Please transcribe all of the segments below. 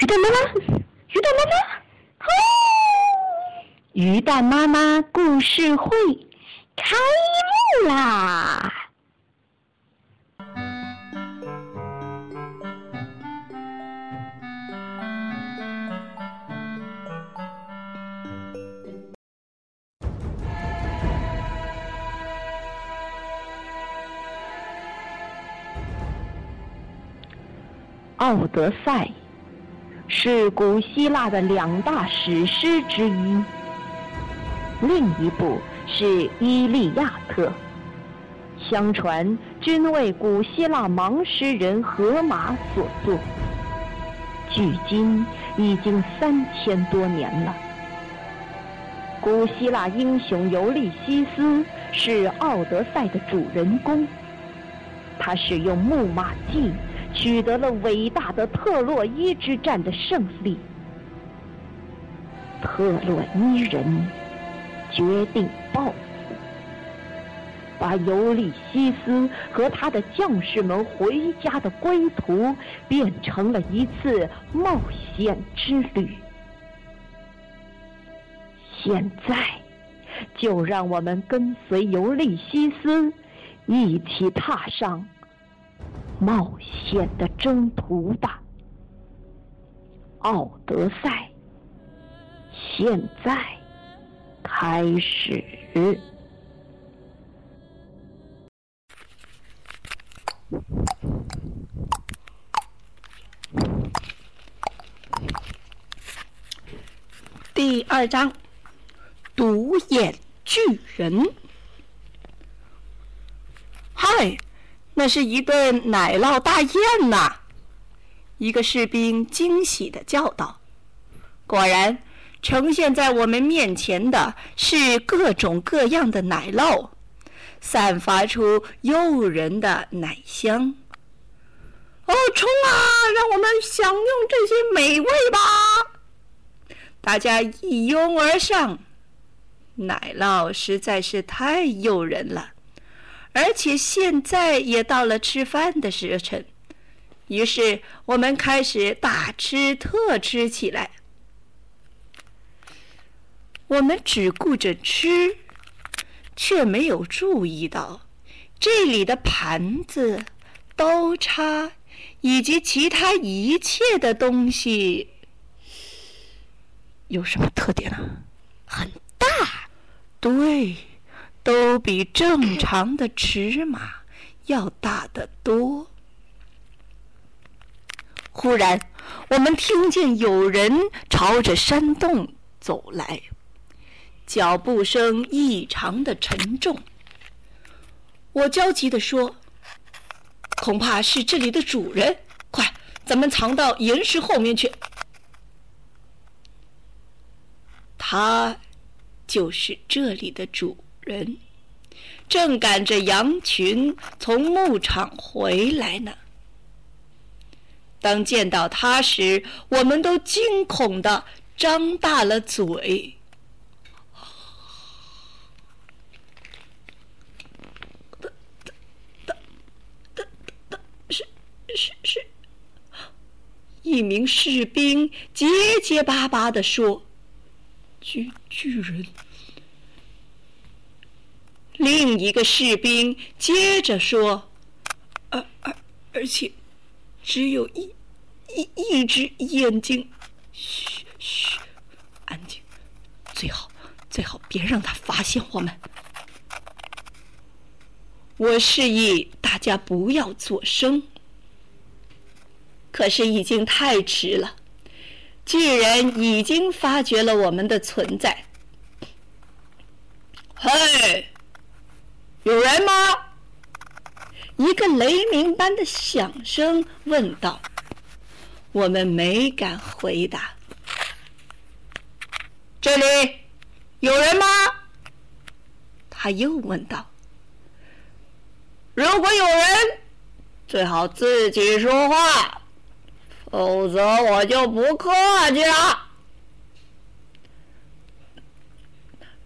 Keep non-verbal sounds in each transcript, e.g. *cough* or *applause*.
鱼蛋妈妈，鱼蛋妈妈，哦！鱼蛋妈妈故事会开幕啦！《奥德赛》是古希腊的两大史诗之一，另一部是《伊利亚特》，相传均为古希腊盲诗人荷马所作，距今已经三千多年了。古希腊英雄尤利西斯是《奥德赛》的主人公，他使用木马计。取得了伟大的特洛伊之战的胜利，特洛伊人决定报复，把尤利西斯和他的将士们回家的归途变成了一次冒险之旅。现在，就让我们跟随尤利西斯一起踏上。冒险的征途吧《奥德赛》，现在开始。第二章：独眼巨人。嗨。那是一顿奶酪大宴呐！一个士兵惊喜地叫道：“果然，呈现在我们面前的是各种各样的奶酪，散发出诱人的奶香。哦，冲啊！让我们享用这些美味吧！”大家一拥而上，奶酪实在是太诱人了。而且现在也到了吃饭的时辰，于是我们开始大吃特吃起来。我们只顾着吃，却没有注意到这里的盘子、刀叉以及其他一切的东西有什么特点呢？很大，对。都比正常的尺码 *coughs* 要大得多。忽然，我们听见有人朝着山洞走来，脚步声异常的沉重。我焦急地说：“恐怕是这里的主人，快，咱们藏到岩石后面去。”他就是这里的主。人正赶着羊群从牧场回来呢。当见到他时，我们都惊恐的张大了嘴。是是是，一名士兵结结巴巴的说：“巨巨人。”另一个士兵接着说：“而而而且，只有一一一只眼睛。嘘嘘，安静，最好最好别让他发现我们。”我示意大家不要作声，可是已经太迟了，巨人已经发觉了我们的存在。嘿！有人吗？一个雷鸣般的响声问道。我们没敢回答。这里有人吗？他又问道。如果有人，最好自己说话，否则我就不客气了。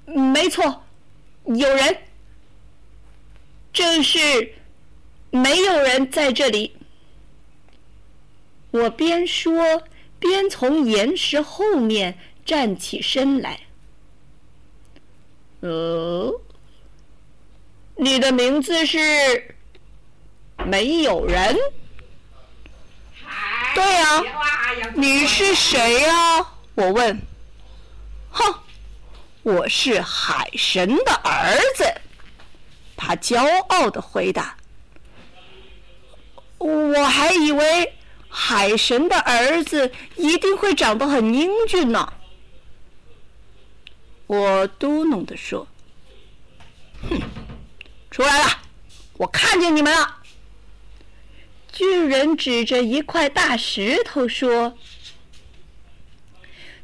没错，有人。正是没有人在这里。我边说边从岩石后面站起身来。哦，你的名字是没有人？对呀，你是谁呀？我问。哼，我是海神的儿子。他骄傲的回答。我还以为海神的儿子一定会长得很英俊呢。我嘟哝的说：“哼，出来了，我看见你们了。”巨人指着一块大石头说：“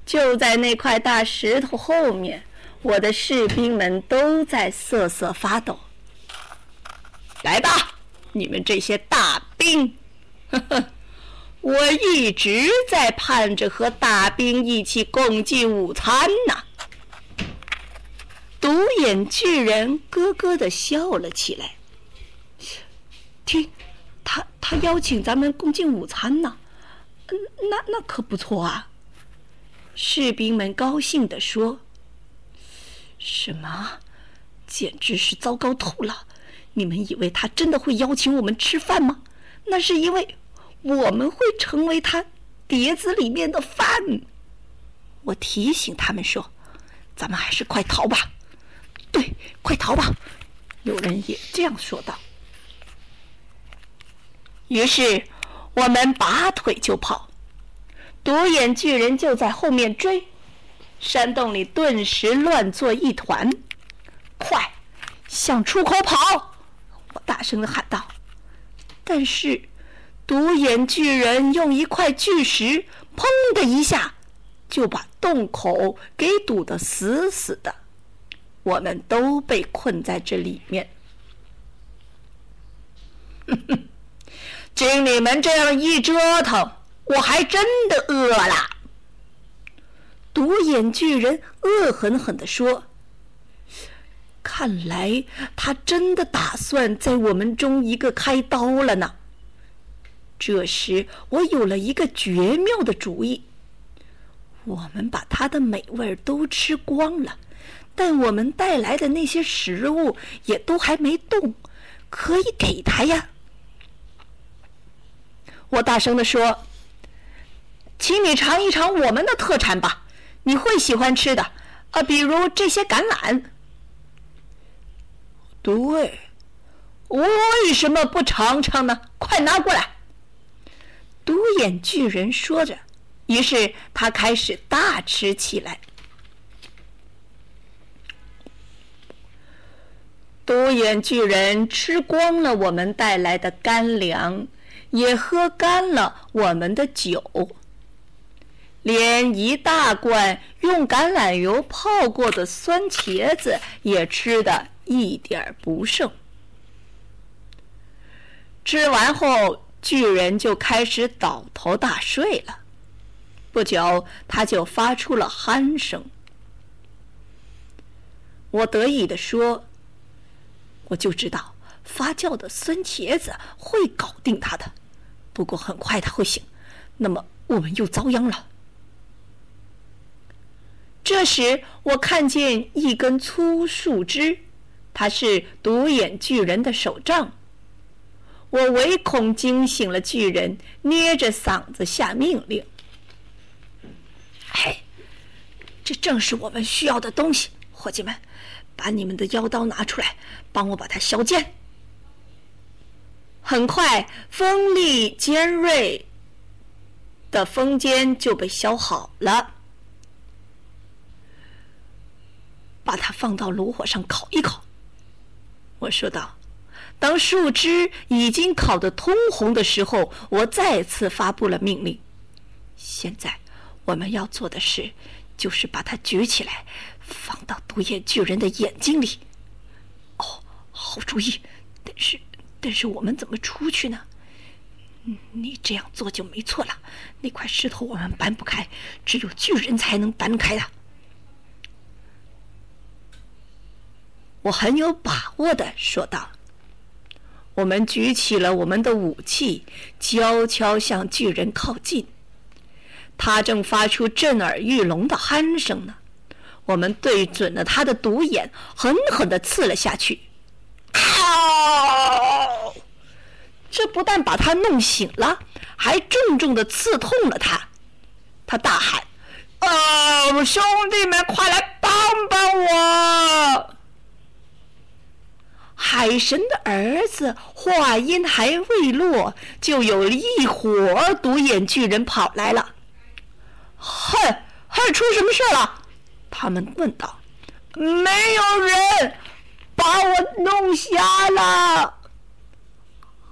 就在那块大石头后面，我的士兵们都在瑟瑟发抖。来吧，你们这些大兵！呵呵，我一直在盼着和大兵一起共进午餐呢。”独眼巨人咯咯的笑了起来。听。他他邀请咱们共进午餐呢，那那可不错啊！士兵们高兴地说：“什么？简直是糟糕透了！你们以为他真的会邀请我们吃饭吗？那是因为我们会成为他碟子里面的饭。”我提醒他们说：“咱们还是快逃吧！”对，快逃吧！有人也这样说道。于是，我们拔腿就跑，独眼巨人就在后面追，山洞里顿时乱作一团。快，向出口跑！大声的喊道。但是，独眼巨人用一块巨石，砰的一下，就把洞口给堵得死死的，我们都被困在这里面。*laughs* 经你们这样一折腾，我还真的饿了。独眼巨人恶狠狠地说：“看来他真的打算在我们中一个开刀了呢。”这时，我有了一个绝妙的主意：我们把他的美味都吃光了，但我们带来的那些食物也都还没动，可以给他呀。我大声地说：“请你尝一尝我们的特产吧，你会喜欢吃的。啊，比如这些橄榄。”对，为什么不尝尝呢？快拿过来！独眼巨人说着，于是他开始大吃起来。独眼巨人吃光了我们带来的干粮。也喝干了我们的酒，连一大罐用橄榄油泡过的酸茄子也吃的一点不剩。吃完后，巨人就开始倒头大睡了。不久，他就发出了鼾声。我得意地说：“我就知道。”发酵的酸茄子会搞定他的，不过很快他会醒，那么我们又遭殃了。这时，我看见一根粗树枝，它是独眼巨人的手杖。我唯恐惊醒了巨人，捏着嗓子下命令：“嘿，这正是我们需要的东西，伙计们，把你们的腰刀拿出来，帮我把它削尖。”很快，锋利尖锐的锋尖就被削好了。把它放到炉火上烤一烤。我说道：“当树枝已经烤得通红的时候，我再次发布了命令。现在我们要做的事，就是把它举起来，放到独眼巨人的眼睛里。哦，好主意，但是……”但是我们怎么出去呢？你这样做就没错了。那块石头我们搬不开，只有巨人才能搬开的。我很有把握的说道：“我们举起了我们的武器，悄悄向巨人靠近。他正发出震耳欲聋的鼾声呢。我们对准了他的独眼，狠狠地刺了下去。啊！这不但把他弄醒了，还重重地刺痛了他。他大喊：“哦，兄弟们，快来帮帮我！”海神的儿子话音还未落，就有一伙独眼巨人跑来了。哼，还出什么事了？他们问道。没有人把我弄瞎了。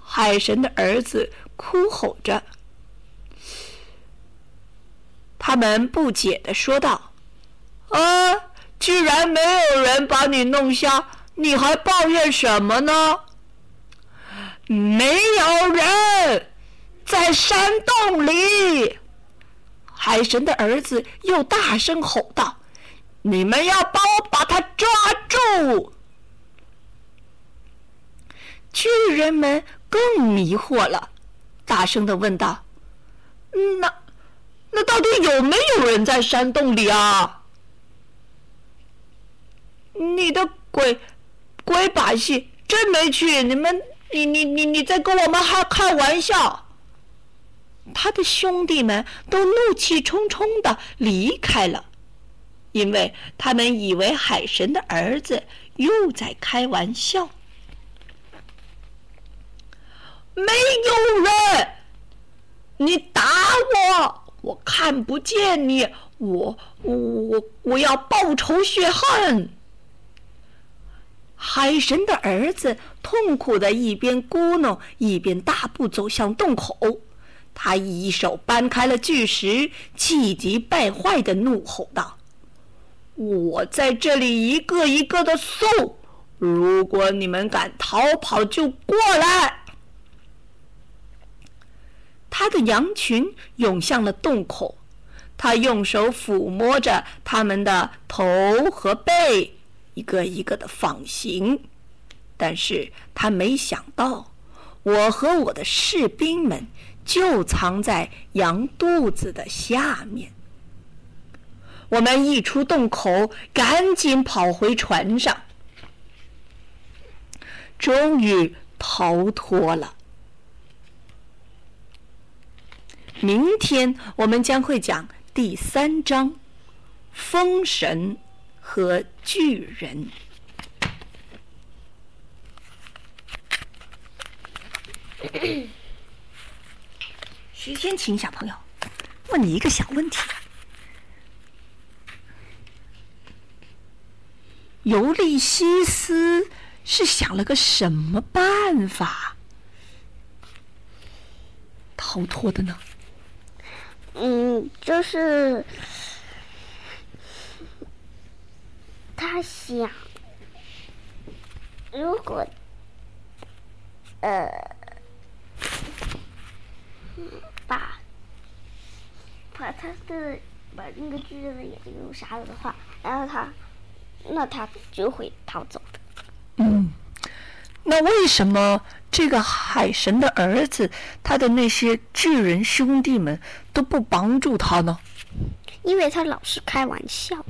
海神的儿子哭吼着。他们不解的说道：“啊，居然没有人把你弄瞎！”你还抱怨什么呢？没有人在山洞里。海神的儿子又大声吼道：“你们要帮我把他抓住！”巨人们更迷惑了，大声的问道：“那那到底有没有人在山洞里啊？”你的鬼！鬼把戏，真没去！你们，你你你你在跟我们还开玩笑？他的兄弟们都怒气冲冲的离开了，因为他们以为海神的儿子又在开玩笑。没有人，你打我，我看不见你，我我我我要报仇雪恨。海神的儿子痛苦的一边咕哝，一边大步走向洞口。他一手搬开了巨石，气急败坏的怒吼道：“我在这里一个一个的搜，如果你们敢逃跑，就过来！”他的羊群涌向了洞口，他用手抚摸着他们的头和背。一个一个的放行，但是他没想到，我和我的士兵们就藏在羊肚子的下面。我们一出洞口，赶紧跑回船上，终于逃脱了。明天我们将会讲第三章《封神》。和巨人。*coughs* 徐天晴小朋友，问你一个小问题：尤利西斯是想了个什么办法逃脱的呢？嗯，就是。他想，如果，呃，把把他的把那个巨人的眼睛弄瞎了的话，然后他，那他就会逃走的。嗯，那为什么这个海神的儿子，他的那些巨人兄弟们都不帮助他呢？因为他老是开玩笑。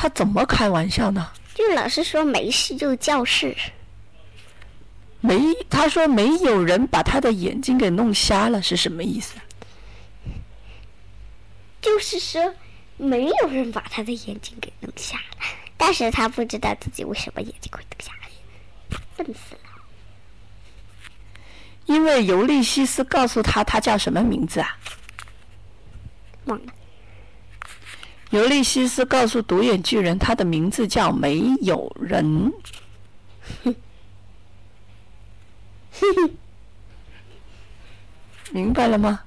他怎么开玩笑呢？就老是说没事就叫事。没，他说没有人把他的眼睛给弄瞎了，是什么意思？就是说没有人把他的眼睛给弄瞎了，但是他不知道自己为什么眼睛会弄瞎了，笨死了。因为尤利西斯告诉他他叫什么名字啊？忘了。尤利西斯告诉独眼巨人，他的名字叫没有人。*laughs* 明白了吗？